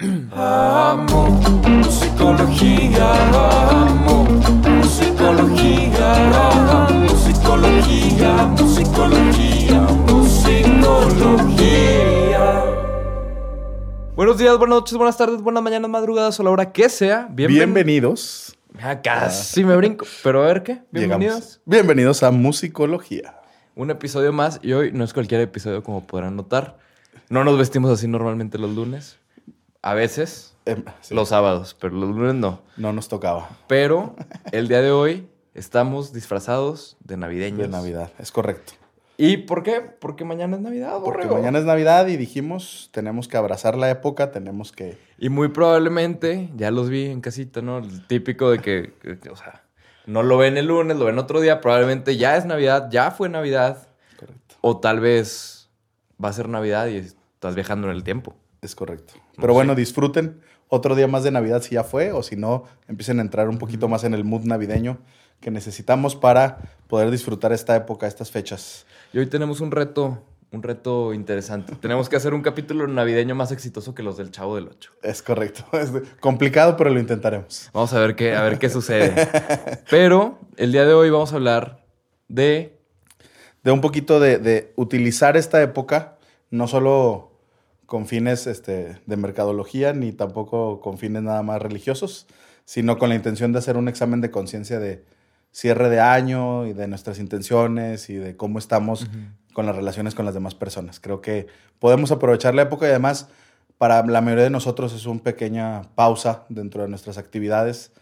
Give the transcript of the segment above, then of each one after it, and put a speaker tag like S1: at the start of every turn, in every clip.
S1: Amo musicología, amo musicología, amo musicología, musicología, musicología.
S2: Buenos días, buenas noches, buenas tardes, buenas mañanas, madrugadas o la hora que sea. Bienven-
S3: Bienvenidos.
S2: Ah, casi me brinco. Pero a ver qué.
S3: Llegamos.
S2: Bienvenidos.
S3: Bienvenidos a Musicología.
S2: Un episodio más y hoy no es cualquier episodio como podrán notar. No nos vestimos así normalmente los lunes. A veces,
S3: Em, sí,
S2: los sábados, pero los lunes no.
S3: No nos tocaba
S2: Pero el día de hoy estamos disfrazados de navideños.
S3: de Navidad, es correcto.
S2: ¿Y por qué? Porque mañana es Navidad,
S3: Porque mañana es Navidad y dijimos, tenemos que abrazar la época, tenemos que...
S2: Y muy probablemente, ya los vi en casita, ¿no? El típico de que, o sea, no lo ven el lunes, lo ven otro día, probablemente ya es Navidad, ya fue Navidad,
S3: Correcto,
S2: o tal vez va a ser Navidad y estás viajando en el tiempo.
S3: es correcto. Pero bueno, disfruten otro día más de Navidad si ya fue, o si no, empiecen a entrar un poquito más en el mood navideño que necesitamos para poder disfrutar esta época, estas fechas.
S2: Y hoy tenemos un reto, un reto interesante. tenemos que hacer un capítulo navideño más exitoso que los del Chavo del Ocho.
S3: Es correcto. Es complicado, pero lo intentaremos.
S2: Vamos a ver qué, a ver qué sucede. Pero el día de hoy vamos a hablar de
S3: de un poquito de, de utilizar esta época, no solo con fines este, de mercadología, ni tampoco con fines nada más religiosos, sino con la intención de hacer un examen de conciencia de cierre de año y de nuestras intenciones y de cómo estamos con las relaciones con las demás personas. Creo que podemos aprovechar la época y además para la mayoría de nosotros es una pequeña pausa dentro de nuestras actividades.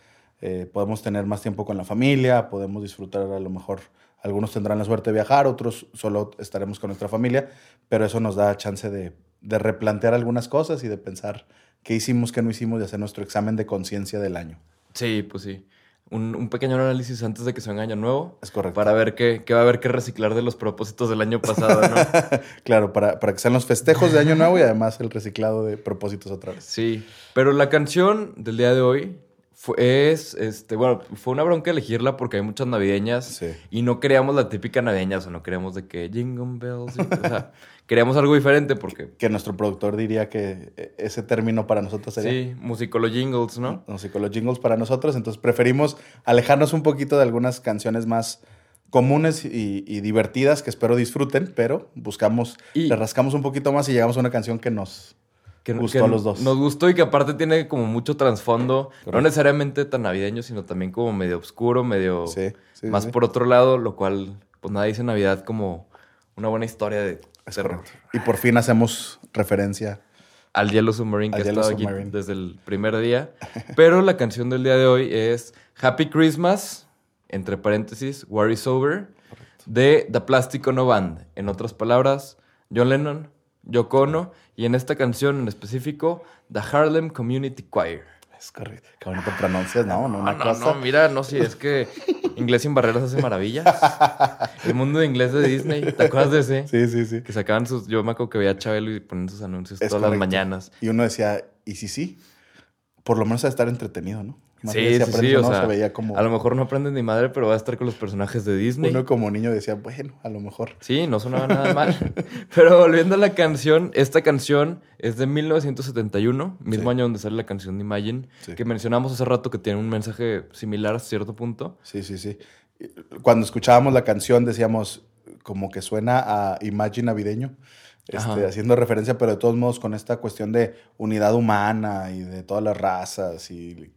S3: Eh, podemos tener más tiempo con la familia, podemos disfrutar a lo mejor. Algunos tendrán la suerte de viajar, otros solo estaremos con nuestra familia, pero eso nos da chance de, de replantear algunas cosas y de pensar qué hicimos, qué no hicimos y hacer nuestro examen de conciencia del año.
S2: Sí, pues sí. Un, un pequeño análisis antes de que se venga año nuevo.
S3: Es correcto.
S2: Para ver qué, qué va a haber que reciclar de los propósitos del año pasado, ¿no?
S3: Claro, para, para que sean los festejos de Año Nuevo y además el reciclado de propósitos otra vez.
S2: sí. Pero la canción del día de hoy fue, es, este, bueno, fue una bronca elegirla porque hay muchas navideñas
S3: Sí.
S2: y no queríamos la típica navideña, o sea, no queríamos de que Jingle Bells, y- o sea, queríamos algo diferente porque,
S3: Que nuestro productor diría que eh, ese término para nosotros sería.
S2: sí, musicolo jingles, ¿no?
S3: Los jingles para nosotros, entonces preferimos alejarnos un poquito de algunas canciones más comunes y, y divertidas que espero disfruten, pero buscamos,
S2: Y-
S3: le rascamos un poquito más y llegamos a una canción que nos...
S2: Que,
S3: Gustó
S2: que
S3: a los dos.
S2: Nos gustó y que aparte tiene como mucho trasfondo, no necesariamente tan navideño, sino también como medio oscuro, medio
S3: Sí, sí,
S2: más
S3: sí.
S2: por otro lado, lo cual, pues nada dice Navidad como una buena historia de
S3: Es
S2: terror.
S3: correcto. Y por fin hacemos referencia.
S2: Al Yellow Submarine,
S3: Al
S2: que ha estado aquí desde el primer día. Pero la canción del día de hoy es Happy Christmas, entre paréntesis, Worry Sober, de The Plastic Ono Band. En otras palabras, John Lennon, Yoko Ono, y en esta canción en específico, The Harlem Community Choir.
S3: Es correcto. Qué bonito pronuncias, no, no, una
S2: No, no,
S3: cosa.
S2: no, mira, no, sí, es que Inglés sin barreras hace maravillas. El mundo de inglés de Disney, ¿te acuerdas de ese?
S3: Sí, sí, sí.
S2: Que sacaban sus. Yo me acuerdo que veía a Chabelo y ponían sus anuncios
S3: Es
S2: todas las mañanas.
S3: Y uno decía, ¿y si sí? Por lo menos a estar entretenido, ¿no? Más
S2: Sí, sí, sí,
S3: o no,
S2: sea,
S3: se veía como...
S2: a lo mejor no aprendes ni madre, pero va a estar con los personajes de Disney.
S3: Uno como niño decía, bueno, a lo mejor.
S2: Sí, no sonaba nada mal. Pero volviendo a la canción, esta canción es de 1971, mismo
S3: Sí.
S2: año donde sale la canción de Imagine,
S3: Sí.
S2: que mencionamos hace rato que tiene un mensaje similar a cierto punto.
S3: Sí, sí, sí. Cuando escuchábamos la canción decíamos como que suena a Imagine navideño, este, haciendo referencia, pero de todos modos con esta cuestión de unidad humana y de todas las razas y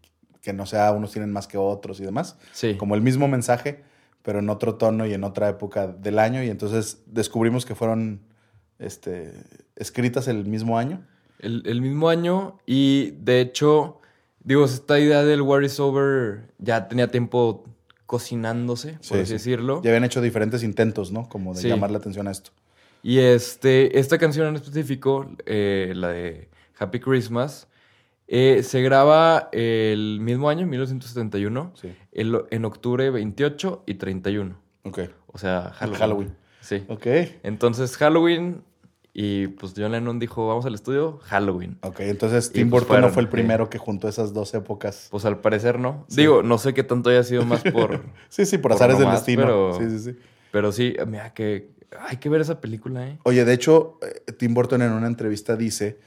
S3: que no sea unos tienen más que otros y demás.
S2: Sí.
S3: Como el mismo mensaje, pero en otro tono y en otra época del año. Y entonces descubrimos que fueron este, escritas el mismo año.
S2: El, el mismo año y de hecho, digo, esta idea del War is Over ya tenía tiempo cocinándose, por
S3: Sí,
S2: así
S3: sí.
S2: decirlo.
S3: Ya habían hecho diferentes intentos, ¿no? Como de
S2: Sí.
S3: llamar la atención a esto.
S2: Y este, esta canción en específico, eh, la de Happy Christmas, eh, se graba el mismo año, 1971,
S3: Sí.
S2: el- en octubre 28 y 31.
S3: Ok.
S2: O sea, Halloween.
S3: Halloween.
S2: Sí.
S3: Ok.
S2: Entonces, Halloween, y pues John Lennon dijo, vamos al estudio, Halloween.
S3: Ok, entonces
S2: Y,
S3: Tim
S2: pues,
S3: Burton no fue el
S2: sí.
S3: primero que juntó esas dos épocas.
S2: Pues al parecer no.
S3: Sí.
S2: Digo, no sé qué tanto haya sido más por...
S3: Sí, sí, por,
S2: Por
S3: azares del
S2: nomás,
S3: destino.
S2: pero-
S3: Sí, sí, sí.
S2: pero sí, mira, que hay que ver esa película, ¿eh?
S3: Oye, de hecho, eh, Tim Burton en una entrevista dice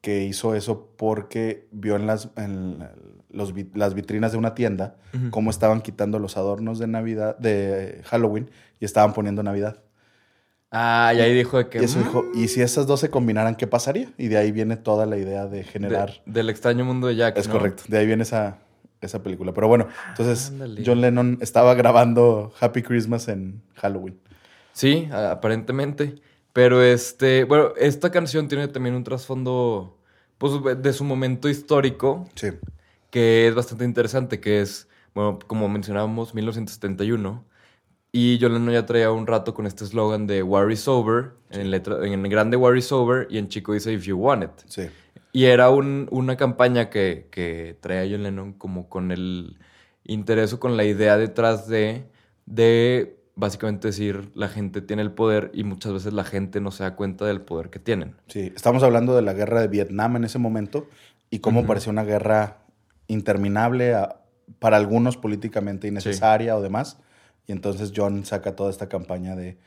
S3: que hizo eso porque vio en las, en los las vitrinas de una tienda cómo estaban quitando los adornos de Navidad, de Halloween, y estaban poniendo Navidad.
S2: Ah, y ahí dijo de que...
S3: Y eso
S2: "Mm,
S3: dijo, ¿y si esas dos se combinaran, qué pasaría? Y de ahí viene toda la idea de
S2: de-
S3: generar.
S2: del extraño mundo de Jack.
S3: es
S2: ¿no?
S3: correcto, de ahí viene esa, esa película. Pero bueno, entonces
S2: Ándale.
S3: John Lennon estaba grabando Happy Christmas en Halloween.
S2: Sí, aparentemente. Pero este, bueno, esta canción tiene también un trasfondo, pues, de su momento histórico,
S3: Sí,
S2: que es bastante interesante, que es, bueno, como mencionábamos, 1971. Y John Lennon ya traía un rato con este eslogan de War is over, en, letra, en grande War is over, y en chico dice If you want it.
S3: sí.
S2: Y era un- una campaña que, que traía John Lennon como con el interés o con la idea detrás de, de básicamente decir la gente tiene el poder y muchas veces la gente no se da cuenta del poder que tienen.
S3: Sí, estamos hablando de la guerra de Vietnam en ese momento y cómo parecía una guerra interminable, a- para algunos políticamente innecesaria o demás. Y entonces John saca toda esta campaña de,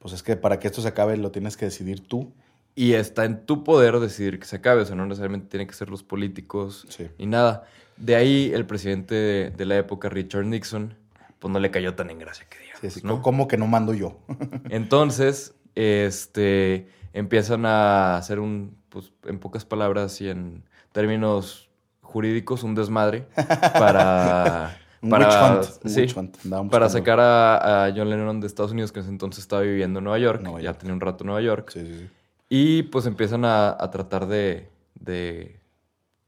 S3: pues es que para que esto se acabe lo tienes que decidir tú.
S2: Y está en tu poder decidir que se acabe, o sea, no necesariamente tiene que ser los políticos
S3: Sí.
S2: ni nada. De ahí el presidente de, de la época, Richard Nixon, pues no le cayó tan en gracia que
S3: Sí, así,
S2: ¿no?
S3: ¿Cómo que no mando yo?
S2: Entonces, este, empiezan a hacer un, pues, en pocas palabras y en términos jurídicos, un desmadre para...
S3: Un
S2: para,
S3: witch hunt. un
S2: sí,
S3: witch hunt. Andaban
S2: para sacar a, a John Lennon de Estados Unidos, que en ese entonces estaba viviendo en Nueva York.
S3: Nueva
S2: ya tenía un rato en Nueva York.
S3: Sí, sí, sí.
S2: Y pues empiezan a, a tratar de, de...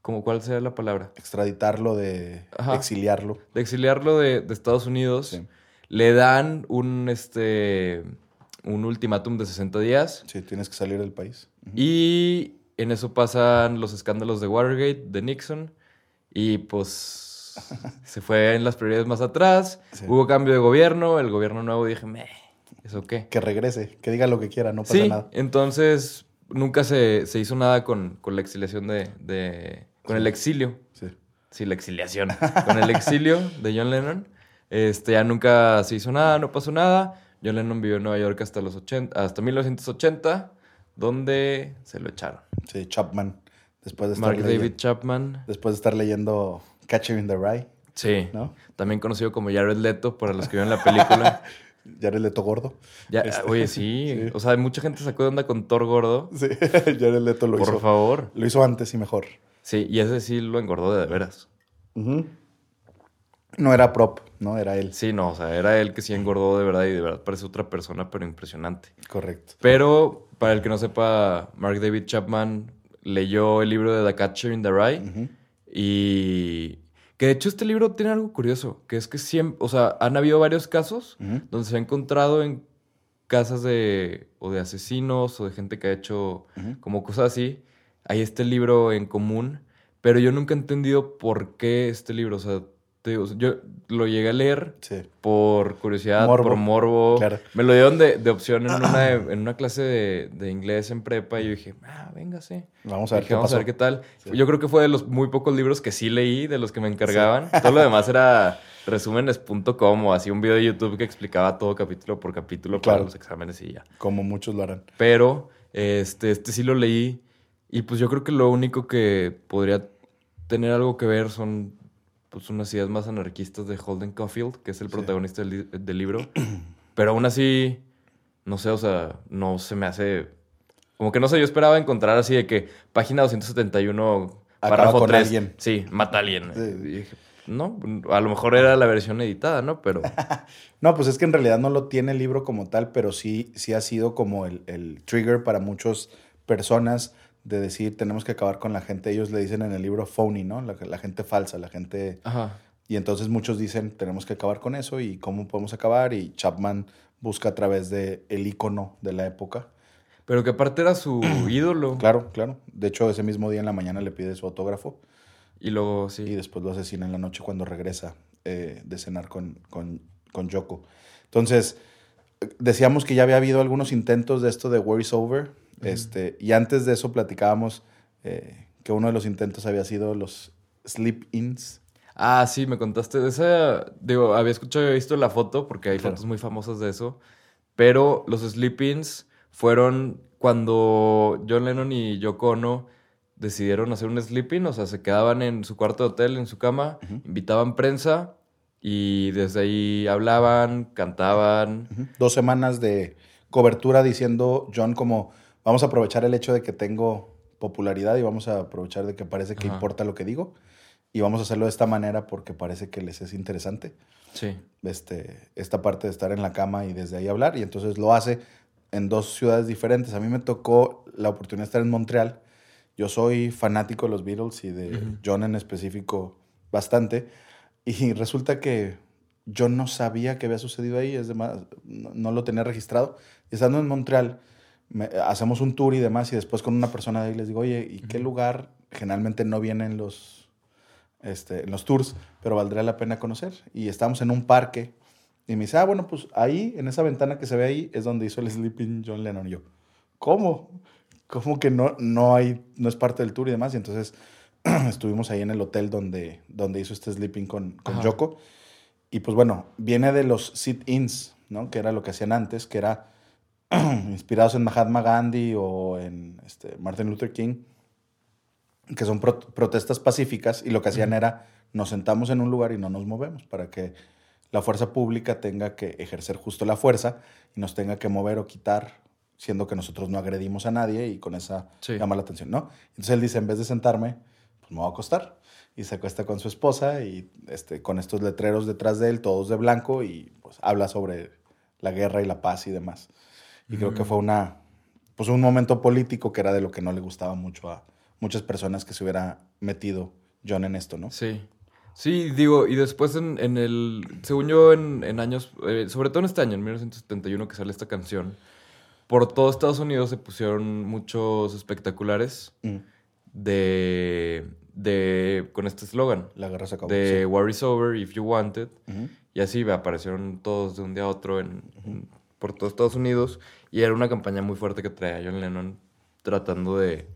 S2: ¿cómo, ¿Cuál sería la palabra?
S3: Extraditarlo, de
S2: Ajá.
S3: exiliarlo.
S2: De exiliarlo de, de Estados Unidos. Le dan un, este, un ultimátum de 60 días.
S3: Sí, tienes que salir del país.
S2: Y en eso pasan los escándalos de Watergate, de Nixon. Y pues se fue en las prioridades más atrás.
S3: Sí.
S2: Hubo cambio de gobierno. El gobierno nuevo dije, meh, ¿eso qué?
S3: Que regrese, que diga lo que quiera, no pasa
S2: Sí,
S3: nada.
S2: entonces nunca se, se hizo nada con, con la exiliación de, de- con el exilio.
S3: Sí.
S2: Sí, la exiliación. Con el exilio de John Lennon. Este, ya nunca se hizo nada, no pasó nada. John Lennon vivió en Nueva York hasta los 80, hasta 1980, donde se lo echaron.
S3: Sí, Chapman. Después de estar,
S2: Mark
S3: leyendo,
S2: David Chapman.
S3: después de estar leyendo Catcher in the Rye,
S2: Sí.
S3: ¿no?
S2: También conocido como Jared Leto, para los que vieron la película.
S3: Jared Leto gordo.
S2: Ya,
S3: Este,
S2: Oye, sí.
S3: sí.
S2: O sea, mucha gente sacó de onda con Thor gordo.
S3: Sí, Jared Leto lo
S2: Por
S3: hizo.
S2: favor.
S3: Lo hizo antes y mejor.
S2: Sí, y ese sí lo engordó de veras.
S3: Ujú. No era prop, ¿no? Era él.
S2: Sí, no, o sea, era él que sí engordó de verdad y de verdad parece otra persona, pero impresionante.
S3: Correcto.
S2: Pero, para el que no sepa, Mark David Chapman leyó el libro de The Catcher in the Rye y que de hecho este libro tiene algo curioso, que es que siempre, o sea, han habido varios casos donde se ha encontrado en casas de o de asesinos o de gente que ha hecho como cosas así, hay este libro en común, pero yo nunca he entendido por qué este libro, o sea, te digo, yo lo llegué a leer
S3: Sí.
S2: por curiosidad,
S3: Morbo.
S2: por morbo.
S3: Claro.
S2: Me lo dieron de, de opción en una, en una clase de, de inglés en prepa y yo dije, ah, véngase.
S3: Vamos a ver
S2: Dije,
S3: qué
S2: vamos
S3: pasó.
S2: a ver qué tal.
S3: Sí.
S2: Yo creo que fue de los muy pocos libros que sí leí, de los que me encargaban. Todo lo demás era resúmenes.com o así un video de YouTube que explicaba todo capítulo por capítulo para los exámenes y ya.
S3: Como muchos lo harán.
S2: Pero este, este sí lo leí y pues yo creo que lo único que podría tener algo que ver son pues unas ideas más anarquistas de Holden Caulfield, que es el
S3: Sí.
S2: protagonista del, del libro. Pero aún así, no sé, o sea, no se me hace... Como que no sé, yo esperaba encontrar así de que página 271,
S3: Acaba
S2: párrafo
S3: con
S2: 3.
S3: alguien.
S2: Sí, mata a alguien.
S3: Sí.
S2: Y dije, no, a lo mejor era la versión editada, ¿no? Pero...
S3: No, pues es que en realidad no lo tiene el libro como tal, pero sí, sí ha sido como el, el trigger para muchas personas de decir tenemos que acabar con la gente. Ellos le dicen en el libro phony, ¿no? La, la gente falsa, la gente...
S2: Ajá.
S3: Y entonces muchos dicen tenemos que acabar con eso y cómo podemos acabar. Y Chapman busca a través de el icono de la época.
S2: Pero que aparte era su ídolo.
S3: Claro, claro. De hecho, ese mismo día en la mañana le pide su autógrafo
S2: Y luego, sí.
S3: y después lo asesina en la noche cuando regresa eh, de cenar con, con, con Yoko. Entonces, eh, decíamos que ya había habido algunos intentos de esto de War is Over. Este, y antes de eso platicábamos eh, que uno de los intentos había sido los sleep-ins.
S2: Ah, sí, me contaste de esa. Digo, había escuchado y visto la foto porque hay
S3: Claro.
S2: fotos muy famosas de eso. Pero los sleep-ins fueron cuando John Lennon y Yoko Ono decidieron hacer un sleeping, o sea, se quedaban en su cuarto de hotel, en su cama, invitaban prensa y desde ahí hablaban, cantaban.
S3: Dos semanas de cobertura diciendo John como vamos a aprovechar el hecho de que tengo popularidad y vamos a aprovechar de que parece que
S2: Ajá.
S3: importa lo que digo y vamos a hacerlo de esta manera porque parece que les es interesante
S2: Sí.
S3: este, esta parte de estar en la cama y desde ahí hablar y entonces lo hace en dos ciudades diferentes. A mí me tocó la oportunidad de estar en Montreal. Yo soy fanático de los Beatles y de
S2: Ujú.
S3: John en específico bastante. Y resulta que yo no sabía que había sucedido ahí, es demás, no, no lo tenía registrado. Y estando en Montreal, me- hacemos un tour y demás, y después con una persona de ahí les digo, oye, ¿y qué lugar generalmente no vienen los, este, en los tours, pero valdría la pena conocer? Y estábamos en un parque, y me dice, ah, bueno, pues ahí, en esa ventana que se ve ahí, es donde hizo el Sleeping John Lennon. Y yo, ¿cómo? ¿Cómo que no, no, hay, no es parte del tour y demás? Y entonces estuvimos ahí en el hotel donde, donde hizo este sleeping con, con
S2: Ajá.
S3: Yoko. Y pues bueno, viene de los sit-ins, ¿no? Que era lo que hacían antes, que era inspirados en Mahatma Gandhi o en este, Martin Luther King, que son pro- protestas pacíficas y lo que hacían era nos sentamos en un lugar y no nos movemos para que la fuerza pública tenga que ejercer justo la fuerza y nos tenga que mover o quitar, siendo que nosotros no agredimos a nadie y con esa
S2: Sí.
S3: llama la atención, ¿no? Entonces él dice, en vez de sentarme, pues me voy a acostar. Y se acuesta con su esposa y este, con estos letreros detrás de él, todos de blanco, y pues habla sobre la guerra y la paz y demás. Y creo que fue una, pues un momento político que era de lo que no le gustaba mucho a muchas personas que se hubiera metido John en esto, ¿no?
S2: Sí. Sí, digo, y después en, en el, según yo, en, en años, eh, sobre todo en este año, en 1971 que sale esta canción, por todo Estados Unidos se pusieron muchos espectaculares
S3: Mm.
S2: de, de con este eslogan,
S3: La guerra se acabó.
S2: de
S3: sí.
S2: War is over if you want it. Y así aparecieron todos de un día a otro en, en- por todo Estados Unidos. Y era una campaña muy fuerte que traía John Lennon tratando de,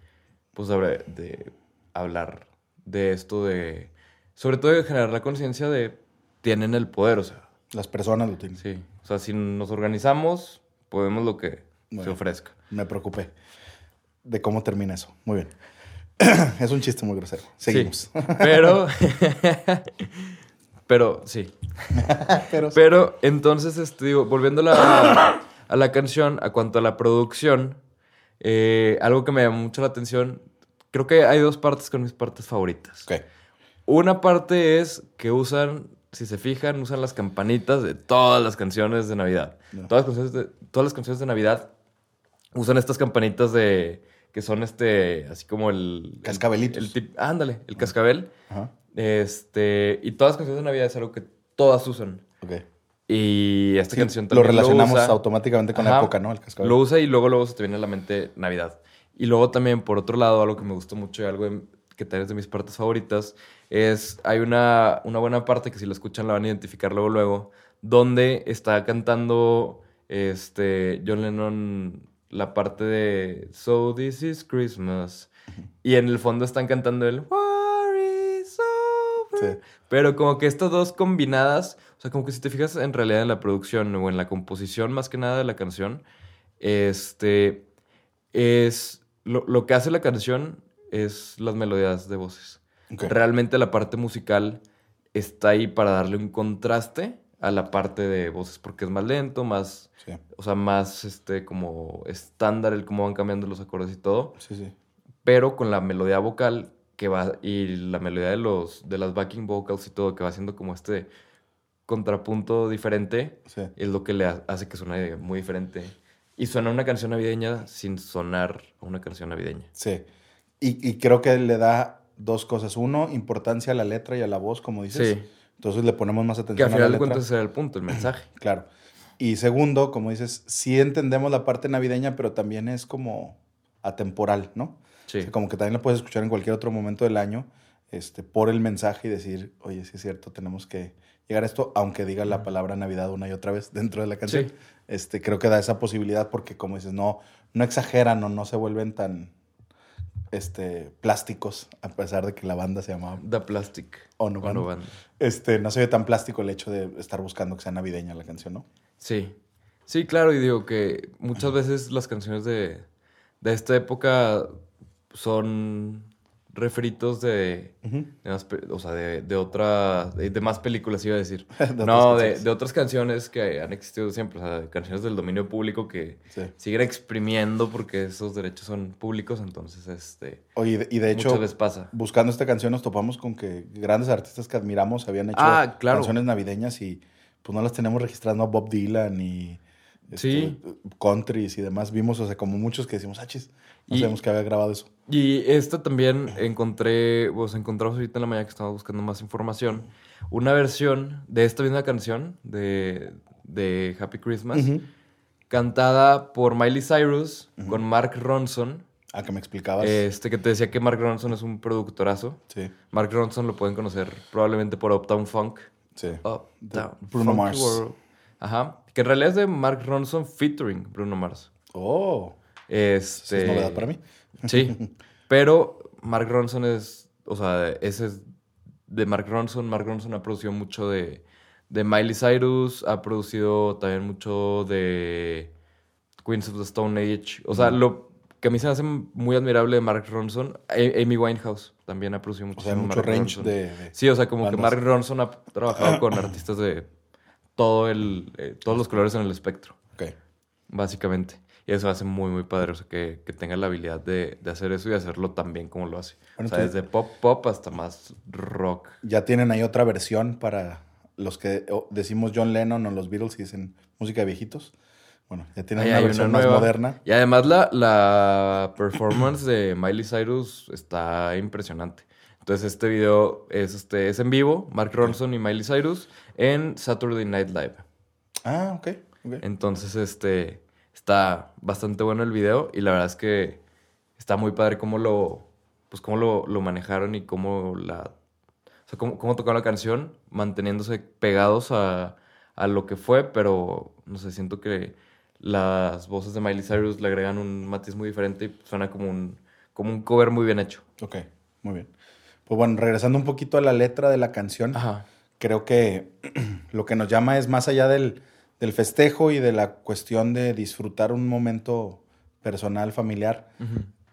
S2: pues, de, de hablar de esto, de, sobre todo de generar la conciencia de, tienen el poder, o sea,
S3: Las personas lo tienen.
S2: sí. O sea, si nos organizamos, podemos lo que se ofrezca.
S3: Me preocupé de cómo termina eso. Muy bien. es un chiste muy grosero. Seguimos.
S2: Sí. Pero, pero, sí.
S3: Pero,
S2: Pero entonces, este, digo, volviendo a la, a la canción, a cuanto a la producción, eh, algo que me llamó mucho la atención, creo que hay dos partes con mis partes favoritas.
S3: Ok.
S2: Una parte es que usan, si se fijan, usan las campanitas de todas las canciones de Navidad.
S3: No.
S2: Todas, las canciones de, todas las canciones de Navidad usan estas campanitas de que son este, así como el...
S3: Cascabelitos.
S2: El, tip- ándale, el cascabel.
S3: Ajá.
S2: Este, y todas las canciones de Navidad es algo que todas usan.
S3: Ok.
S2: Y esta
S3: Sí,
S2: canción
S3: lo
S2: también
S3: relacionamos
S2: usa.
S3: automáticamente con la
S2: Ajá.
S3: época, ¿no? El cascabel.
S2: Lo usa y luego, luego se te viene a la mente Navidad. Y luego también, por otro lado, algo que me gustó mucho y algo que también es de mis partes favoritas, es, hay una, una buena parte que si la escuchan la van a identificar luego, luego, donde está cantando este, John Lennon la parte de So This Is Christmas. Y en el fondo están cantando el War is over.
S3: Sí.
S2: Pero como que estas dos combinadas, sea, como que si te fijas en realidad en la producción o en la composición más que nada de la canción, este es lo, lo que hace la canción es las melodías de voces. Realmente la parte musical está ahí para darle un contraste a la parte de voces porque es más lento, más,
S3: Sí,
S2: o sea, más este como estándar el cómo van cambiando los acordes y todo
S3: sí, sí.
S2: pero con la melodía vocal que va y la melodía de los de las backing vocals y todo que va haciendo como este contrapunto diferente
S3: sí.
S2: es lo que le ha- hace que suene muy diferente y suena una canción navideña sin sonar a una canción navideña.
S3: Sí. Y, y creo que le da dos cosas. Uno, importancia a la letra y a la voz, como dices.
S2: Sí.
S3: Entonces le ponemos más
S2: Que
S3: atención
S2: al
S3: a la
S2: final de
S3: letra.
S2: cuentas ese era el punto, el mensaje.
S3: Claro. Y segundo, como dices, sí entendemos la parte navideña, pero también es como atemporal, ¿no?
S2: Sí.
S3: O sea, como que también la puedes escuchar en cualquier otro momento del año, este, por el mensaje y decir, oye, sí es cierto, tenemos que llegar a esto, aunque diga la palabra Navidad una y otra vez dentro de la canción.
S2: Sí.
S3: Este, creo que da esa posibilidad porque, como dices, no, no exageran o no se vuelven tan este, plásticos, a pesar de que la banda se llamaba
S2: The Plastic.
S3: Ono Band.
S2: Ono Band.
S3: Este, no se ve tan plástico el hecho de estar buscando que sea navideña la canción, ¿no?
S2: Sí. Sí, claro, y digo que muchas veces las canciones de, de esta época son refritos de,
S3: Ujú.
S2: de más pe- o sea, de, de otra, de, de más películas iba a decir. No, de, de otras canciones que han existido siempre, o sea, canciones del dominio público que
S3: Sí.
S2: siguen exprimiendo porque esos derechos son públicos, entonces, este,
S3: Oye, y de- hecho,
S2: muchas veces pasa.
S3: buscando esta canción nos topamos con que grandes artistas que admiramos habían hecho
S2: Ah, claro.
S3: canciones navideñas y pues no las tenemos registradas, ¿no? Bob Dylan y este,
S2: Sí.
S3: countries y demás. Vimos, o sea, como muchos que decimos, ah, chis, no
S2: Y-
S3: sabemos que había grabado eso.
S2: Y esta también encontré, pues encontramos ahorita en la mañana que estaba buscando más información, una versión de esta misma canción de, de Happy Christmas, cantada por Miley Cyrus con Mark Ronson,
S3: Ah, que me explicabas.
S2: este que te decía que Mark Ronson es un productorazo.
S3: sí,
S2: Mark Ronson lo pueden conocer probablemente por Uptown Funk.
S3: sí.
S2: Uptown
S3: Bruno Mars.
S2: World. Ajá. Que en realidad es de Mark Ronson featuring Bruno Mars.
S3: Oh,
S2: Este,
S3: es novedad para mí.
S2: Sí, pero Mark Ronson es, o sea, ese es de Mark Ronson. Mark Ronson ha producido mucho de, de Miley Cyrus, ha producido también mucho de Queens of the Stone Age. O sea, lo que a mí se me hace muy admirable de Mark Ronson, Amy Winehouse también ha producido mucho.
S3: O sea, mucho range de, de-
S2: Sí, o sea, como que. Mark Ronson ha trabajado con artistas de todo el, eh, todos los colores en el espectro
S3: Ok.
S2: básicamente. Y eso hace muy, muy padre, o sea, que, que tenga la habilidad de, de hacer eso y hacerlo tan bien como lo hace.
S3: Bueno,
S2: o sea, desde pop, pop hasta más rock.
S3: Ya tienen ahí otra versión para los que decimos John Lennon o los Beatles y dicen música de viejitos. Bueno, ya tienen
S2: Ahí
S3: una versión
S2: una
S3: más moderna.
S2: Y además la, la performance de Miley Cyrus está impresionante. Entonces este video es, este, es en vivo, Mark Ronson y Miley Cyrus, en Saturday Night Live.
S3: Ah, ok. ok.
S2: Entonces, este, está bastante bueno el video y la verdad es que está muy padre cómo lo, pues cómo lo, lo manejaron y cómo la, o sea, cómo, cómo tocaron la canción, manteniéndose pegados a, a lo que fue, pero, no sé, siento que las voces de Miley Cyrus le agregan un matiz muy diferente y suena como un, como un cover muy bien hecho.
S3: Ok, muy bien. Pues bueno, regresando un poquito a la letra de la canción,
S2: Ajá.
S3: creo que lo que nos llama es más allá del, del festejo y de la cuestión de disfrutar un momento personal, familiar.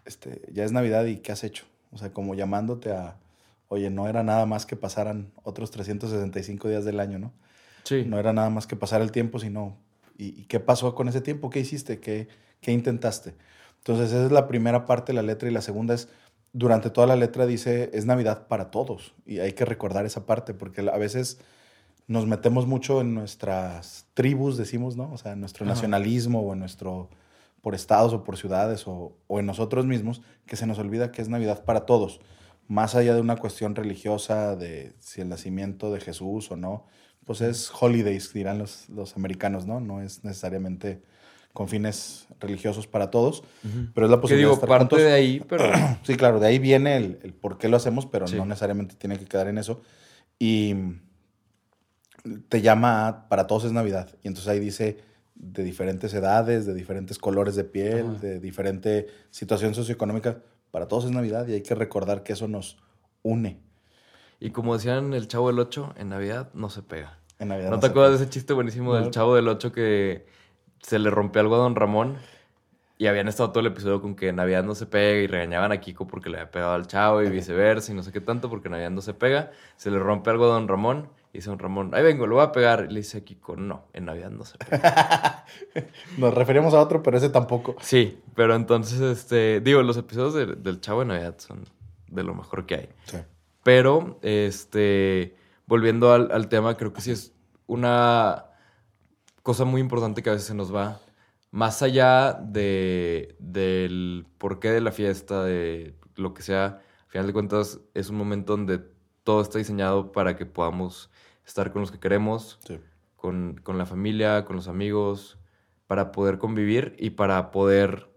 S3: Este, ya es Navidad y ¿qué has hecho? O sea, como llamándote a, oye, no era nada más que pasaran otros 365 días del año, ¿no?
S2: Sí.
S3: No era nada más que pasar el tiempo, sino, ¿y, y qué pasó con ese tiempo? ¿Qué hiciste? ¿Qué, ¿Qué intentaste? Entonces, esa es la primera parte de la letra y la segunda es, durante toda la letra dice, es Navidad para todos. Y hay que recordar esa parte, porque a veces nos metemos mucho en nuestras tribus, decimos, ¿no? O sea, en nuestro
S2: Ajá.
S3: nacionalismo o en nuestro, por estados o por ciudades o, o en nosotros mismos, que se nos olvida que es Navidad para todos. Más allá de una cuestión religiosa, de si el nacimiento de Jesús o no, pues es holidays, dirán los, los americanos, ¿no? No es necesariamente con fines religiosos para todos, pero es la posibilidad
S2: digo,
S3: de estar
S2: parte
S3: juntos.
S2: de ahí, pero...
S3: Sí, claro, de ahí viene el, el por qué lo hacemos, pero
S2: Sí.
S3: no necesariamente tiene que quedar en eso. Y te llama a, para todos es Navidad. Y entonces ahí dice de diferentes edades, de diferentes colores de piel,
S2: Ajá.
S3: de diferente situación socioeconómica. Para todos es Navidad y hay que recordar que eso nos une
S2: Y como decían el Chavo del 8, en Navidad no se pega.
S3: en Navidad.
S2: ¿No
S3: no
S2: te acuerdas de
S3: puede.
S2: ese chiste buenísimo
S3: No.
S2: del chavo del 8 que se le rompió algo a don Ramón? Y habían estado todo el episodio con que Navidad no se pega y regañaban a Kiko porque le había pegado al chavo y viceversa y no sé qué tanto porque Navidad no se pega. Se le rompe algo a don Ramón y dice don Ramón, ahí vengo, lo voy a pegar. Y le dice a Kiko, no, en Navidad no se pega.
S3: Nos referimos a otro, pero ese tampoco.
S2: sí, pero entonces, este, digo, los episodios de- del chavo de Navidad son de lo mejor que hay.
S3: Sí.
S2: Pero, este, volviendo al, al tema, creo que sí es una cosa muy importante que a veces se nos va. Más allá de, del porqué de la fiesta, de lo que sea, al final de cuentas es un momento donde todo está diseñado para que podamos estar con los que queremos,
S3: Sí.
S2: con, con la familia, con los amigos, para poder convivir y para poder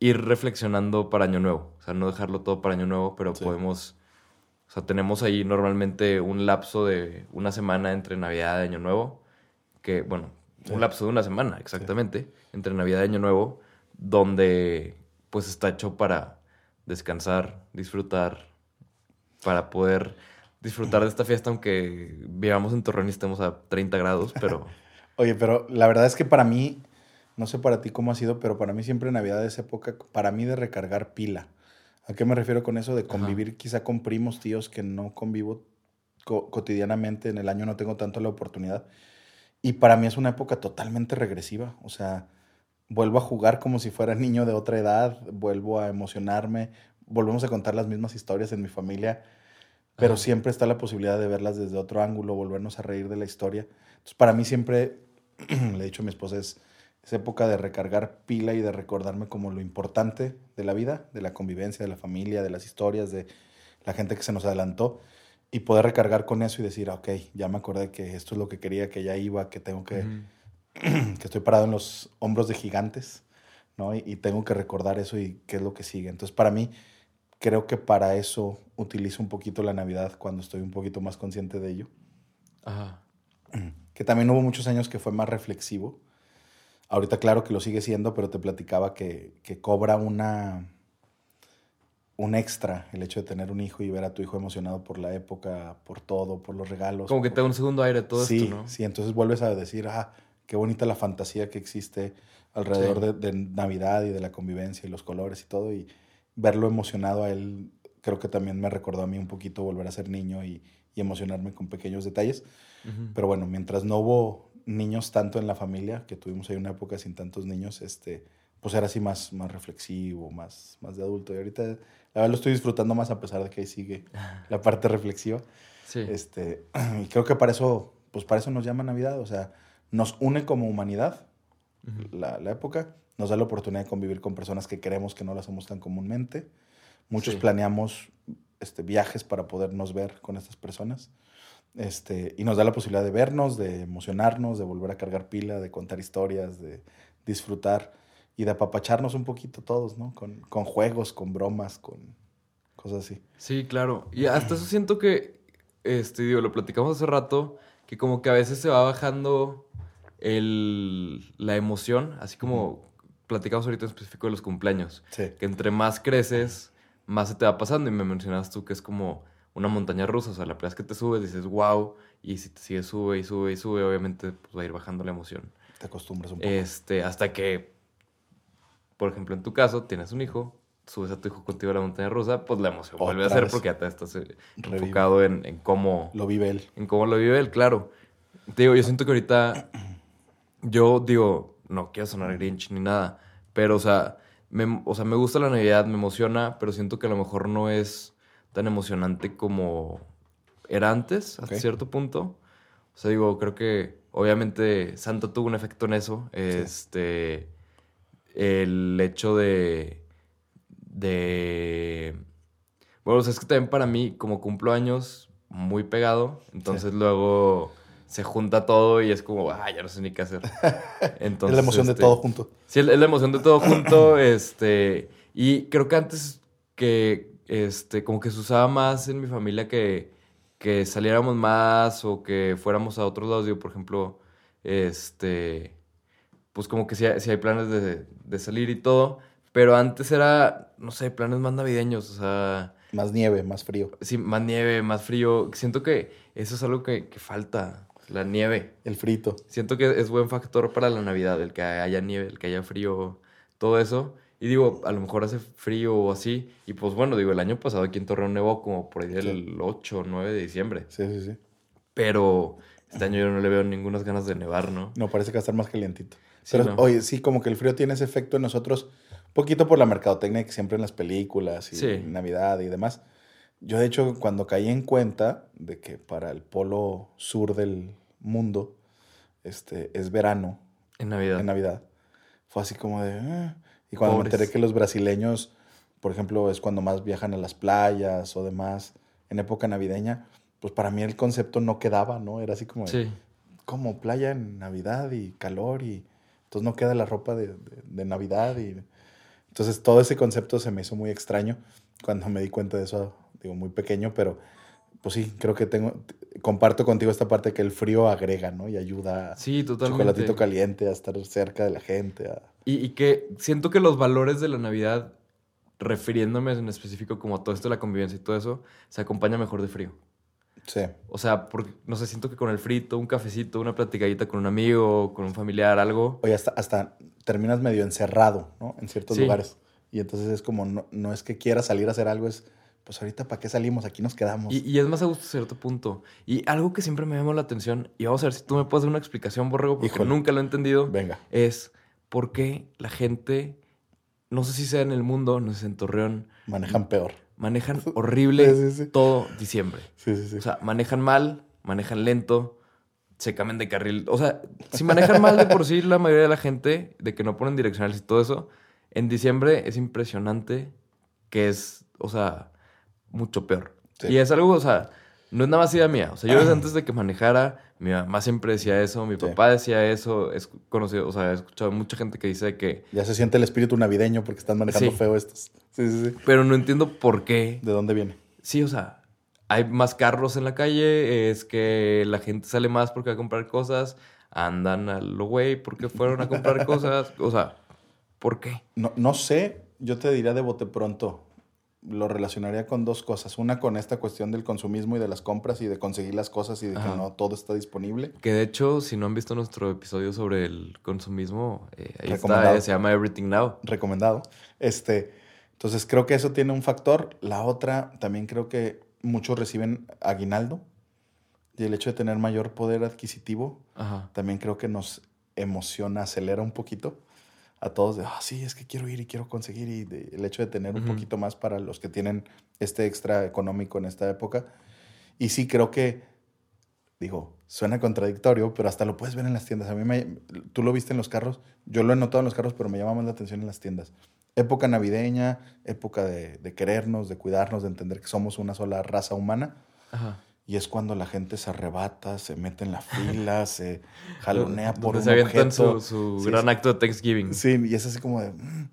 S2: ir reflexionando para Año Nuevo. O sea, no dejarlo todo para Año Nuevo, pero
S3: Sí.
S2: podemos... O sea, tenemos ahí normalmente un lapso de una semana entre Navidad y Año Nuevo, que, bueno, un lapso de una semana, exactamente, entre Navidad y Año Nuevo, donde pues está hecho para descansar, disfrutar, para poder disfrutar de esta fiesta, aunque vivamos en Torreón y estemos a 30 grados, pero...
S3: Oye, pero la verdad es que para mí, no sé para ti cómo ha sido, pero para mí siempre Navidad es época, para mí de recargar pila. ¿A qué me refiero con eso? De convivir quizá con primos, tíos que no convivo co- cotidianamente. En el año no tengo tanto la oportunidad. Y para mí es una época totalmente regresiva. O sea, vuelvo a jugar como si fuera niño de otra edad, vuelvo a emocionarme, volvemos a contar las mismas historias en mi familia, pero
S2: Ajá.
S3: siempre está la posibilidad de verlas desde otro ángulo, volvernos a reír de la historia. Entonces, para mí siempre, le he dicho a mi esposa, es, es época de recargar pila y de recordarme como lo importante de la vida, de la convivencia, de la familia, de las historias, de la gente que se nos adelantó. Y poder recargar con eso y decir, "Ah, ok, ya me acordé que esto es lo que quería, que ya iba, que tengo que, que estoy parado en los hombros de gigantes, ¿no? Y, y tengo que recordar eso y qué es lo que sigue. Entonces, para mí, creo que para eso utilizo un poquito la Navidad cuando estoy un poquito más consciente de ello.
S2: Ajá.
S3: Que también hubo muchos años que fue más reflexivo. Ahorita, claro que lo sigue siendo, pero te platicaba que, que cobra una un extra el hecho de tener un hijo y ver a tu hijo emocionado por la época, por todo, por los regalos.
S2: Como que
S3: por-
S2: te da un segundo aire todo
S3: sí,
S2: esto, ¿no?
S3: Sí, entonces vuelves a decir, ah, qué bonita la fantasía que existe alrededor
S2: Sí.
S3: de, de Navidad y de la convivencia y los colores y todo, y verlo emocionado a él, creo que también me recordó a mí un poquito volver a ser niño y, y emocionarme con pequeños detalles. Pero bueno, mientras no hubo niños tanto en la familia, que tuvimos ahí una época sin tantos niños, este, pues era así más, más reflexivo, más, más de adulto. Y ahorita, la verdad, lo estoy disfrutando más a pesar de que ahí sigue la parte reflexiva.
S2: Sí.
S3: Este, y creo que para eso, pues para eso nos llama Navidad, o sea, nos une como humanidad
S2: Ujú.
S3: la, la época, nos da la oportunidad de convivir con personas que queremos que no lo hacemos tan comúnmente. Muchos
S2: Sí.
S3: planeamos este, viajes para podernos ver con estas personas. Este, y nos da la posibilidad de vernos, de emocionarnos, de volver a cargar pila, de contar historias, de disfrutar y de apapacharnos un poquito todos, ¿no? Con, con juegos, con bromas, con cosas así.
S2: Sí, claro. Y hasta eso siento que, este, digo, lo platicamos hace rato, que como que a veces se va bajando el, la emoción, así como platicamos ahorita en específico de los cumpleaños,
S3: Sí.
S2: que entre más creces, más se te va pasando. Y me mencionabas tú que es como una montaña rusa, o sea, la primera vez que te subes dices, wow, y si te sigue sube y sube y sube, obviamente pues, va a ir bajando la emoción.
S3: Te acostumbras un poco.
S2: Este, hasta que, por ejemplo, en tu caso, tienes un hijo, subes a tu hijo contigo a la montaña rusa, pues la emoción vuelve a ser porque ya te estás eh,
S3: Revive.
S2: enfocado en, en cómo,
S3: Lo vive él.
S2: en cómo lo vive él, claro. Te digo, yo siento que ahorita, yo digo, no quiero sonar Grinch ni nada, pero, o sea, me, o sea, me gusta la Navidad, me emociona, pero siento que a lo mejor no es tan emocionante como era antes, hasta cierto punto. O sea, digo, creo que obviamente Santa tuvo un efecto en eso. Este. El hecho de. De. Bueno, o sea, es que también para mí, como cumplo años muy pegado, entonces luego se junta todo y es como, ah, ya no sé ni qué hacer. Entonces,
S3: es la emoción de
S2: este,
S3: todo junto.
S2: Sí, es la emoción de todo junto, este, y creo que antes que, este, como que se usaba más en mi familia que, que saliéramos más o que fuéramos a otros lados, digo, por ejemplo, este, pues como que sí, hay- sí hay planes de, de salir y todo, pero antes era, no sé, planes más navideños, o sea,
S3: Más nieve, más frío.
S2: sí, más nieve, más frío, siento que eso es algo que, que falta, la nieve.
S3: El frito.
S2: Siento que es buen factor para la Navidad, el que haya nieve, el que haya frío, todo eso. Y digo, a lo mejor hace frío o así. Y pues bueno, digo, el año pasado aquí en Torreón nevó como por ahí del 8 o 9 de diciembre.
S3: Sí, sí, sí.
S2: Pero este año yo no le veo ninguna ganas de nevar, ¿no?
S3: No, parece que va a estar más calientito.
S2: Sí,
S3: Pero,
S2: no.
S3: oye, sí, como que el frío tiene ese efecto en nosotros, poquito por la mercadotecnia que siempre en las películas y
S2: Sí.
S3: en Navidad y demás. Yo, de hecho, cuando caí en cuenta de que para el polo sur del mundo este, es verano
S2: En Navidad.
S3: en Navidad, fue así como de... "Ah". Y cuando
S2: Pobres.
S3: me enteré que los brasileños, por ejemplo, es cuando más viajan a las playas o demás, en época navideña, pues para mí el concepto no quedaba, ¿no? Era así como... de,
S2: Sí.
S3: como playa en Navidad y calor y entonces no queda la ropa de, de- de Navidad y entonces todo ese concepto se me hizo muy extraño cuando me di cuenta de eso, digo, muy pequeño, pero pues sí, creo que tengo, comparto contigo esta parte que el frío agrega, ¿no? Y ayuda a
S2: Sí, totalmente.
S3: chocolatito caliente, a estar cerca de la gente, a...
S2: Y, y que siento que los valores de la Navidad, refiriéndome en específico como a todo esto de la convivencia y todo eso, se acompaña mejor de frío.
S3: Sí,
S2: O sea, porque, no sé, siento que con el frito, un cafecito, una platicadita con un amigo, con un familiar, algo.
S3: oye, hasta, hasta terminas medio encerrado, ¿no? En ciertos
S2: Sí.
S3: lugares. Y entonces es como, no, no es que quiera salir a hacer algo, es, pues ahorita, ¿para qué salimos? Aquí nos quedamos.
S2: Y, y es más a gusto a cierto punto. Y algo que siempre me llamó la atención, y vamos a ver si tú me puedes dar una explicación, Borrego, porque
S3: Híjole.
S2: nunca lo he entendido,
S3: Venga.
S2: es por qué la gente, no sé si sea en el mundo, no sé si en Torreón,
S3: Manejan peor.
S2: Manejan horrible
S3: Sí, sí, sí.
S2: todo diciembre.
S3: Sí, sí, sí.
S2: O sea, manejan mal, manejan lento, se cambian de carril. O sea, si manejan mal de por sí la mayoría de la gente, de que no ponen direccionales y todo eso, en diciembre es impresionante que es, o sea, mucho peor. Y es algo, o sea, no es nada más idea mía. O sea, yo desde antes de que manejara, mi mamá siempre decía eso, mi
S3: Sí.
S2: papá decía eso, he escu- conocido, o sea, he escuchado mucha gente que dice que...
S3: ya se siente el espíritu navideño porque están manejando
S2: Sí.
S3: feo estos. Sí, sí, sí.
S2: Pero no entiendo por qué
S3: ¿De dónde viene?
S2: Sí, o sea, hay más carros en la calle, es que la gente sale más porque va a comprar cosas, andan a lo güey porque fueron a comprar cosas, o sea, ¿por qué?
S3: No, no sé, yo te diría de bote pronto. Lo relacionaría con dos cosas. Una con esta cuestión del consumismo y de las compras y de conseguir las cosas y de
S2: Ajá.
S3: que no todo está disponible.
S2: Que de hecho, si no han visto nuestro episodio sobre el consumismo, eh, ahí está, eh, se llama Everything Now.
S3: Recomendado. Este, entonces creo que eso tiene un factor. La otra, también creo que muchos reciben aguinaldo. Y el hecho de tener mayor poder adquisitivo
S2: Ajá.
S3: también creo que nos emociona, acelera un poquito a todos de, ah, sí, es que quiero ir y quiero conseguir y de- el hecho de tener un
S2: Ujú.
S3: poquito más para los que tienen este extra económico en esta época. Y sí creo que, digo, suena contradictorio, pero hasta lo puedes ver en las tiendas. A mí me, tú lo viste en los carros, yo lo he notado en los carros, pero me llama más la atención en las tiendas. Época navideña, época de, de querernos, de cuidarnos, de entender que somos una sola raza humana.
S2: Ajá.
S3: Y es cuando la gente se arrebata, se mete en la fila, se jalonea por un
S2: se
S3: objeto.
S2: su, su
S3: Sí,
S2: gran acto de Thanksgiving.
S3: Sí, y es así como de, mm,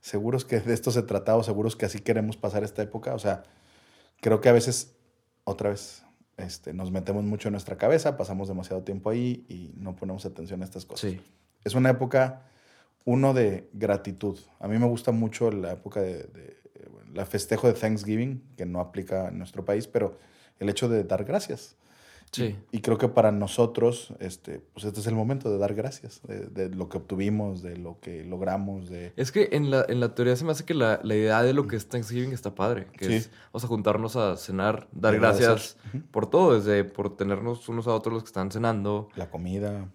S3: seguros que de esto se trata o seguros que así queremos pasar esta época. O sea, creo que a veces, otra vez, este, nos metemos mucho en nuestra cabeza, pasamos demasiado tiempo ahí y no ponemos atención a estas cosas.
S2: Sí.
S3: Es una época, uno, de gratitud. A mí me gusta mucho la época de, de- la festejo de Thanksgiving, que no aplica en nuestro país, pero el hecho de dar gracias.
S2: Sí.
S3: Y creo que para nosotros, este, pues este es el momento de dar gracias, de, de lo que obtuvimos, de lo que logramos, de...
S2: Es que en la, en la teoría se me hace que la, la idea de lo que es Thanksgiving está padre. Que
S3: Sí.
S2: es, o sea, juntarnos a cenar, dar gracias por todo, desde por tenernos unos a otros los que están cenando,
S3: La comida.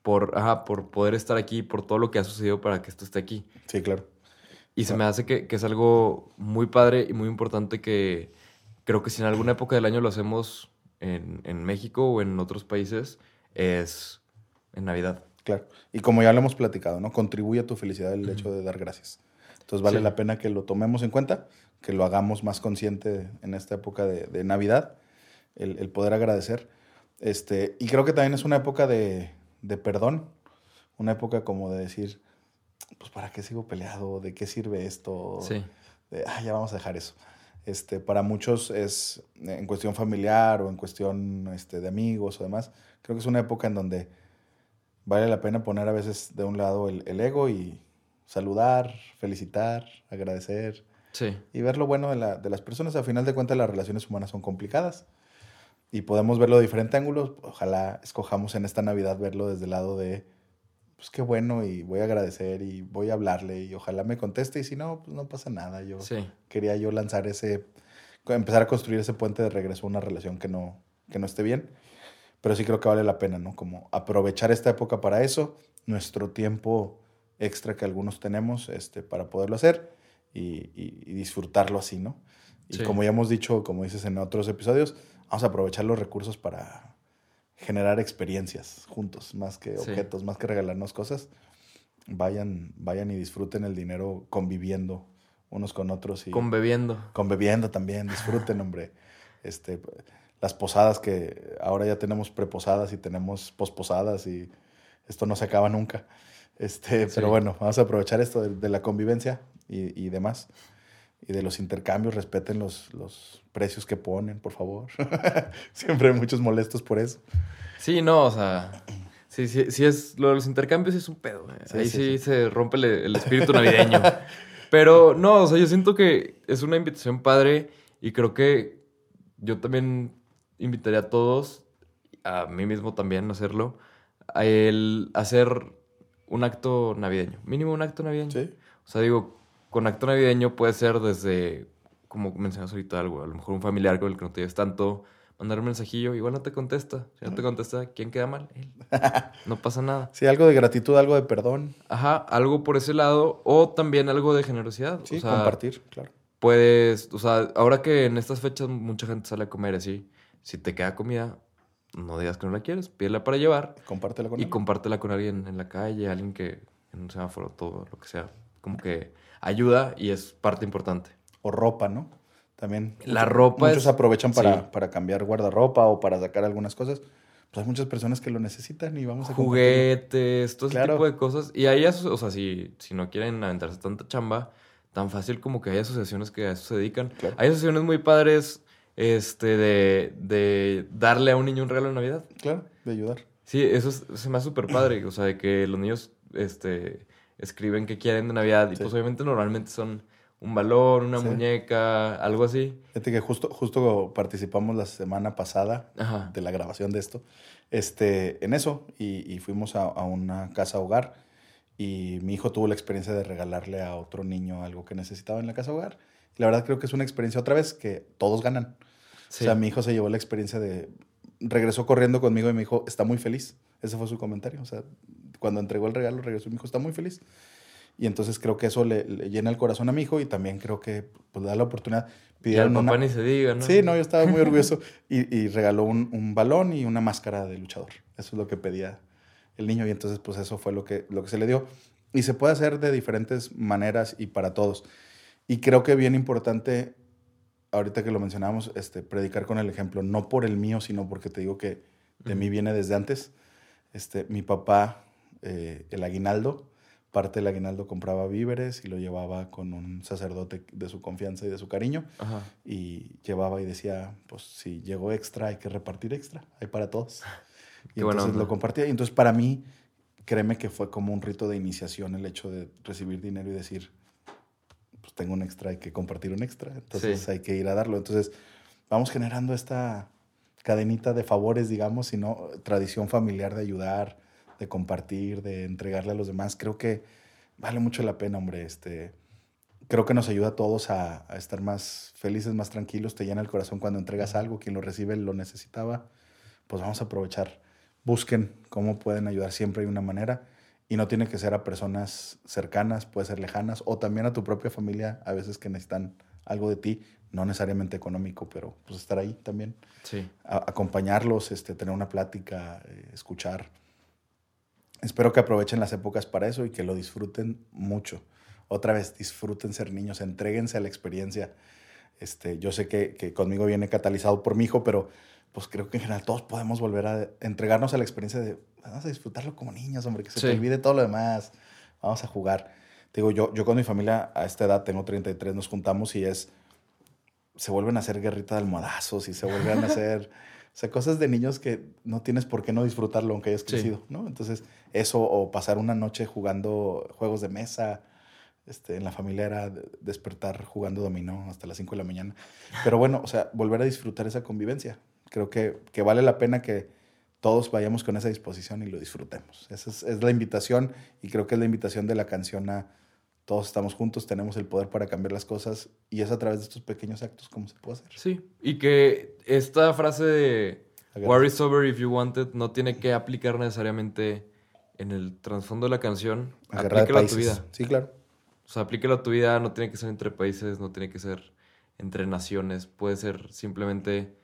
S2: por, ajá, por poder estar aquí, por todo lo que ha sucedido para que esto esté aquí.
S3: Sí, claro.
S2: Y se me hace que, que es algo muy padre y muy importante que creo que si en alguna época del año lo hacemos en, en México o en otros países, es en Navidad.
S3: Claro. Y como ya lo hemos platicado, ¿no? Contribuye a tu felicidad el hecho de dar gracias. Entonces vale
S2: Sí.
S3: la pena que lo tomemos en cuenta, que lo hagamos más consciente en esta época de, de Navidad, el, el poder agradecer. Este, y creo que también es una época de, de perdón, una época como de decir, pues ¿para qué sigo peleado? ¿De qué sirve esto?
S2: Sí.
S3: de, "Ah, ya vamos a dejar eso. Este, para muchos es eh, en cuestión familiar o en cuestión este, de amigos o demás. Creo que es una época en donde vale la pena poner a veces de un lado el, el ego y saludar, felicitar, agradecer
S2: Sí.
S3: y ver lo bueno de, la- de las personas. A final de cuentas las relaciones humanas son complicadas y podemos verlo de diferentes ángulos. Ojalá escojamos en esta Navidad verlo desde el lado de, pues qué bueno y voy a agradecer y voy a hablarle y ojalá me conteste y si no, pues no pasa nada. Yo
S2: Sí.
S3: quería yo lanzar ese, empezar a construir ese puente de regreso a una relación que no, que no esté bien. Pero sí creo que vale la pena, ¿no? Como aprovechar esta época para eso, nuestro tiempo extra que algunos tenemos este, para poderlo hacer y, y- y disfrutarlo así, ¿no? Y
S2: Sí.
S3: como ya hemos dicho, como dices en otros episodios, vamos a aprovechar los recursos para generar experiencias juntos, más que
S2: Sí.
S3: objetos, más que regalarnos cosas. Vayan, vayan y disfruten el dinero conviviendo unos con otros y
S2: Conbebiendo.
S3: conviviendo también, disfruten, hombre. Este, las posadas que ahora ya tenemos preposadas y tenemos posposadas y esto no se acaba nunca. Este,
S2: Sí.
S3: Pero bueno, vamos a aprovechar esto de, de la convivencia y, y demás. Y de los intercambios, respeten los, los precios que ponen, por favor. Siempre hay muchos molestos por eso.
S2: Sí, no, o sea. Sí, sí, sí es. Lo de los intercambios es un pedo. eh.
S3: Sí,
S2: Ahí
S3: sí,
S2: sí,
S3: sí.
S2: se rompe el, el espíritu navideño. Pero no, o sea, yo siento que es una invitación padre y creo que yo también invitaría a todos, a mí mismo también a hacerlo, a el hacer un acto navideño. Mínimo un acto navideño.
S3: Sí.
S2: O sea, digo, con acto navideño puede ser desde, como mencionas ahorita algo, a lo mejor un familiar con el que no te lleves tanto, mandar un mensajillo, igual no te contesta. Si no te contesta, ¿quién queda mal? Él. No pasa nada.
S3: Sí, algo de gratitud, algo de perdón.
S2: Ajá, algo por ese lado o también algo de generosidad.
S3: Sí,
S2: o sea,
S3: compartir, claro.
S2: Puedes, o sea, ahora que en estas fechas mucha gente sale a comer así, si te queda comida, no digas que no la quieres, pídela para llevar
S3: Compártela con
S2: y
S3: él.
S2: compártela con alguien en la calle, alguien que en un semáforo, todo lo que sea. Como que ayuda y es parte importante.
S3: O ropa, ¿no? También.
S2: La
S3: muchos-
S2: ropa
S3: Muchos
S2: es-
S3: aprovechan para,
S2: sí.
S3: para cambiar guardarropa o para sacar algunas cosas. Pues hay muchas personas que lo necesitan y vamos a.
S2: Juguetes, todo ese tipo de cosas. Y hay, o sea, si, si no quieren aventarse tanta chamba, tan fácil como que hay asociaciones que a eso se dedican.
S3: Claro.
S2: Hay asociaciones muy padres este, de, de darle a un niño un regalo de Navidad.
S3: Claro, de ayudar.
S2: Sí, eso es- se me hace súper padre. O sea, de que los niños este, escriben qué quieren de Navidad. Y
S3: Sí.
S2: pues obviamente normalmente son un balón, una
S3: Sí.
S2: muñeca, algo así.
S3: Fíjate que justo, justo participamos la semana pasada
S2: Ajá.
S3: de la grabación de esto, este, en eso, y, y fuimos a, a una casa hogar, y mi hijo tuvo la experiencia de regalarle a otro niño algo que necesitaba en la casa hogar. La verdad creo que es una experiencia otra vez que todos ganan.
S2: Sí.
S3: O sea, mi hijo se llevó la experiencia de... Regresó corriendo conmigo y me dijo, está muy feliz. Ese fue su comentario. O sea, cuando entregó el regalo, regresó y me dijo, está muy feliz. Y entonces creo que eso le, le llena el corazón a mi hijo y también creo que pues, le da la oportunidad.
S2: y al
S3: Pidieron
S2: papá
S3: una-
S2: ni se diga, ¿no?
S3: Sí, no, yo estaba muy orgulloso. Y, y regaló un, un balón y una máscara de luchador. Eso es lo que pedía el niño. Y entonces, pues eso fue lo que, lo que se le dio. Y se puede hacer de diferentes maneras y para todos. Y creo que bien importante, ahorita que lo mencionamos, este, predicar con el ejemplo. No por el mío, sino porque te digo que de mí viene desde antes. Este, mi papá, eh, el aguinaldo, parte del aguinaldo compraba víveres y lo llevaba con un sacerdote de su confianza y de su cariño
S2: Ajá.
S3: y llevaba y decía, pues si llegó extra hay que repartir extra, hay para todos. Y
S2: Qué
S3: entonces lo compartía. Y entonces para mí, créeme que fue como un rito de iniciación el hecho de recibir dinero y decir, pues tengo un extra, hay que compartir un extra, entonces
S2: Sí.
S3: hay que ir a darlo. Entonces vamos generando esta cadenita de favores, digamos, sino tradición familiar de ayudar, de compartir, de entregarle a los demás. Creo que vale mucho la pena, hombre. Este, creo que nos ayuda a todos a, a estar más felices, más tranquilos. Te llena el corazón cuando entregas algo. Quien lo recibe lo necesitaba. Pues vamos a aprovechar. Busquen cómo pueden ayudar. Siempre hay una manera. Y no tiene que ser a personas cercanas, puede ser lejanas, o también a tu propia familia, a veces que necesitan algo de ti, no necesariamente económico, pero pues estar ahí también
S2: Sí.
S3: a- acompañarlos, este, tener una plática, eh, escuchar. Espero que aprovechen las épocas para eso y que lo disfruten mucho. Otra vez, disfruten ser niños, entréguense a la experiencia. Este, yo sé que, que conmigo viene catalizado por mi hijo, pero pues creo que en general todos podemos volver a entregarnos a la experiencia de vamos a disfrutarlo como niños, hombre, que se
S2: Sí.
S3: te olvide todo lo demás, vamos a jugar. Te digo, yo, yo con mi familia a esta edad, tengo 33, nos juntamos y es, se vuelven a hacer guerrita de almohadazos y se vuelven a hacer, o sea, cosas de niños que no tienes por qué no disfrutarlo aunque hayas
S2: Sí.
S3: crecido, ¿no? Entonces, eso o pasar una noche jugando juegos de mesa, este, en la familia era de- despertar jugando dominó hasta las 5 de la mañana. Pero bueno, o sea, volver a disfrutar esa convivencia. Creo que, que vale la pena que todos vayamos con esa disposición y lo disfrutemos. Esa es, es la invitación y creo que es la invitación de la canción a todos estamos juntos, tenemos el poder para cambiar las cosas y es a través de estos pequeños actos como se puede hacer.
S2: Sí. Y que esta frase de is over if you want it no tiene que aplicar necesariamente en el trasfondo de la canción.
S3: A guerra de
S2: Aplícala a tu vida.
S3: Sí, claro.
S2: O sea, aplícalo a tu vida, no tiene que ser entre países, no tiene que ser entre naciones, puede ser simplemente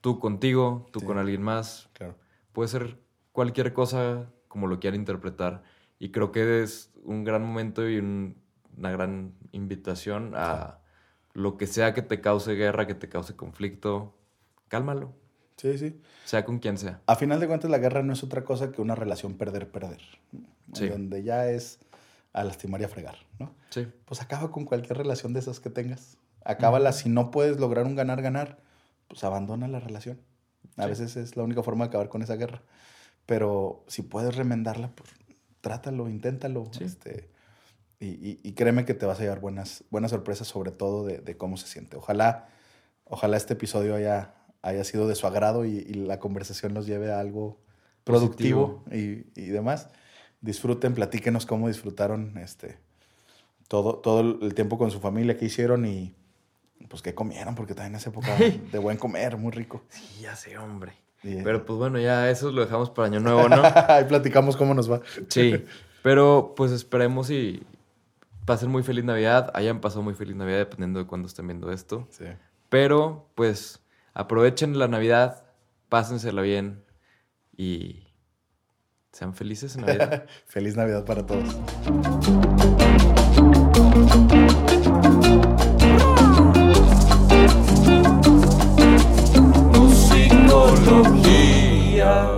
S2: tú contigo, tú
S3: Sí.
S2: con alguien más,
S3: Claro.
S2: puede ser cualquier cosa como lo quieran interpretar. Y creo que es un gran momento y un- una gran invitación a lo que sea que te cause guerra, que te cause conflicto, cálmalo,
S3: Sí, sí.
S2: sea con quien sea.
S3: A final de cuentas, la guerra no es otra cosa que una relación perder-perder.
S2: Sí.
S3: Donde ya es a lastimar y a fregar, ¿no?
S2: Sí,
S3: Pues acaba con cualquier relación de esas que tengas. Acábala. Si no puedes lograr un ganar-ganar, pues abandona la relación. A
S2: Sí.
S3: veces es la única forma de acabar con esa guerra. Pero si puedes remendarla, pues trátalo, inténtalo.
S2: Sí.
S3: Este, y, y- y créeme que te vas a llevar buenas, buenas sorpresas, sobre todo de, de cómo se siente. Ojalá, ojalá este episodio haya, haya sido de su agrado y, y la conversación los lleve a algo productivo y, y demás. Disfruten, platíquenos cómo disfrutaron este, todo, todo el tiempo con su familia que hicieron y pues que comieron, porque también es época de buen comer, muy rico.
S2: Sí, ya sé, hombre. Pero pues bueno, ya eso lo dejamos para Año Nuevo, ¿no?
S3: Ahí platicamos cómo nos va.
S2: Sí. Pero pues esperemos y pasen muy feliz Navidad. Hayan pasado muy feliz Navidad, dependiendo de cuándo estén viendo esto.
S3: Sí.
S2: Pero pues aprovechen la Navidad, pásensela bien y sean felices en Navidad.
S3: Feliz Navidad para todos. otro.